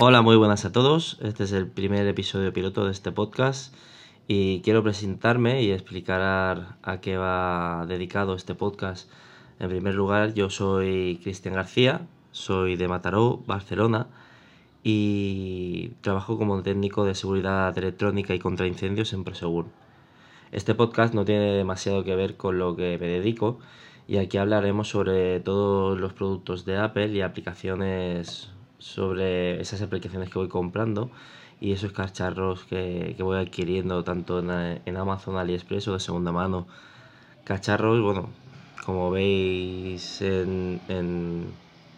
Hola, muy buenas a todos. Este es el primer episodio piloto de este podcast y quiero presentarme y explicar a qué va dedicado este podcast. En primer lugar, yo soy Cristian García, soy de Mataró, Barcelona y trabajo como técnico de seguridad electrónica y contra incendios en Prosegur. Este podcast no tiene demasiado que ver con lo que me dedico y aquí hablaremos sobre todos los productos de Apple y aplicaciones sobre esas aplicaciones que voy comprando y esos cacharros que, voy adquiriendo tanto en, Amazon, AliExpress o de segunda mano. Cacharros, bueno, como veis en, en,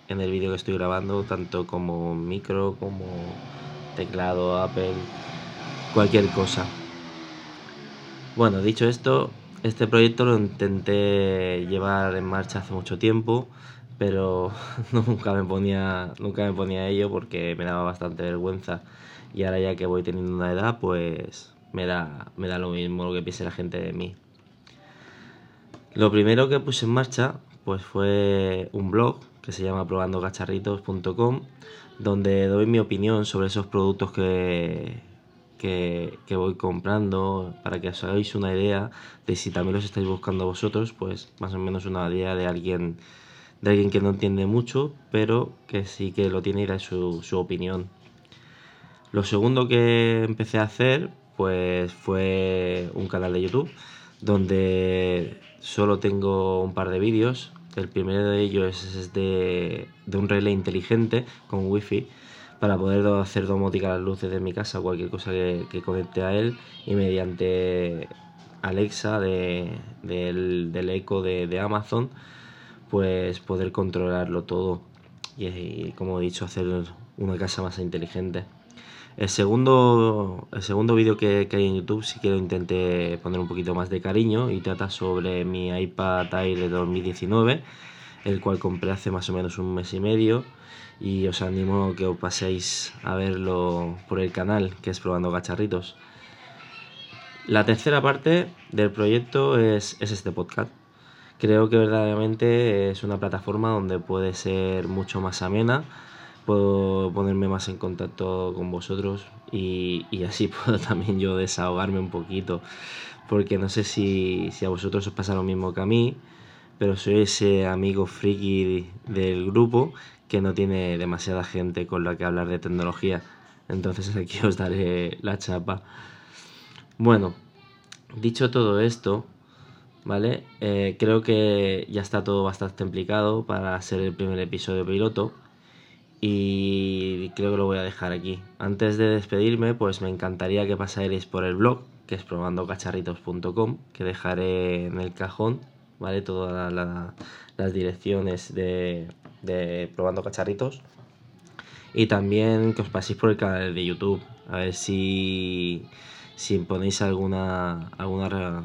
en el vídeo que estoy grabando, tanto como micro, como teclado, Apple, cualquier cosa. Bueno, dicho esto, este proyecto lo intenté llevar en marcha hace mucho tiempo, pero nunca me ponía, nunca me ponía ello porque me daba bastante vergüenza. Y ahora ya que voy teniendo una edad, pues me da, me da lo mismo lo que piense la gente de mí. Lo primero que puse en marcha pues fue un blog que se llama probandogacharritos.com donde doy mi opinión sobre esos productos que, que, voy comprando para que os hagáis una idea de si también los estáis buscando vosotros, pues más o menos una idea de alguien, de alguien que no entiende mucho, pero que sí que lo tiene y da su, su opinión. Lo segundo que empecé a hacer, pues fue un canal de YouTube donde solo tengo un par de vídeos. El primero de ellos es de, de un relé inteligente con wifi para poder hacer domótica las luces de mi casa, cualquier cosa que, conecte a él y mediante Alexa de, del, eco de, Amazon, pues poder controlarlo todo y, como he dicho, hacer una casa más inteligente. El segundo, el segundo vídeo que, que, hay en YouTube sí que lo intenté poner un poquito más de cariño y trata sobre mi iPad Air de 2019, el cual compré hace más o menos un mes y medio y os animo a que os paséis a verlo por el canal que es Probando Cacharritos. La tercera parte del proyecto es, este podcast. Creo que verdaderamente es una plataforma donde puede ser mucho más amena, puedo ponerme más en contacto con vosotros y, así puedo también yo desahogarme un poquito, porque no sé si, si a vosotros os pasa lo mismo que a mí, pero soy ese amigo friki del grupo que no tiene demasiada gente con la que hablar de tecnología. Entonces aquí os daré la chapa. Bueno, dicho todo esto, ¿vale? Eh, creo que ya está todo bastante implicado para ser el primer episodio piloto. Y creo que lo voy a dejar aquí. Antes de despedirme, pues me encantaría que pasarais por el blog, que es probandocacharritos.com, que dejaré en el cajón ¿vale? Todas las direcciones de, Probando Cacharritos. Y también que os paséis por el canal de YouTube, a ver si, si ponéis alguna, alguna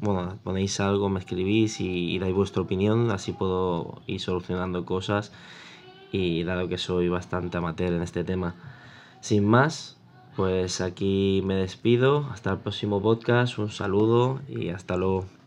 bueno, ponéis algo, me escribís y, dais vuestra opinión, así puedo ir solucionando cosas y dado que soy bastante amateur en este tema. Sin más, pues aquí me despido, hasta el próximo podcast, un saludo y hasta luego.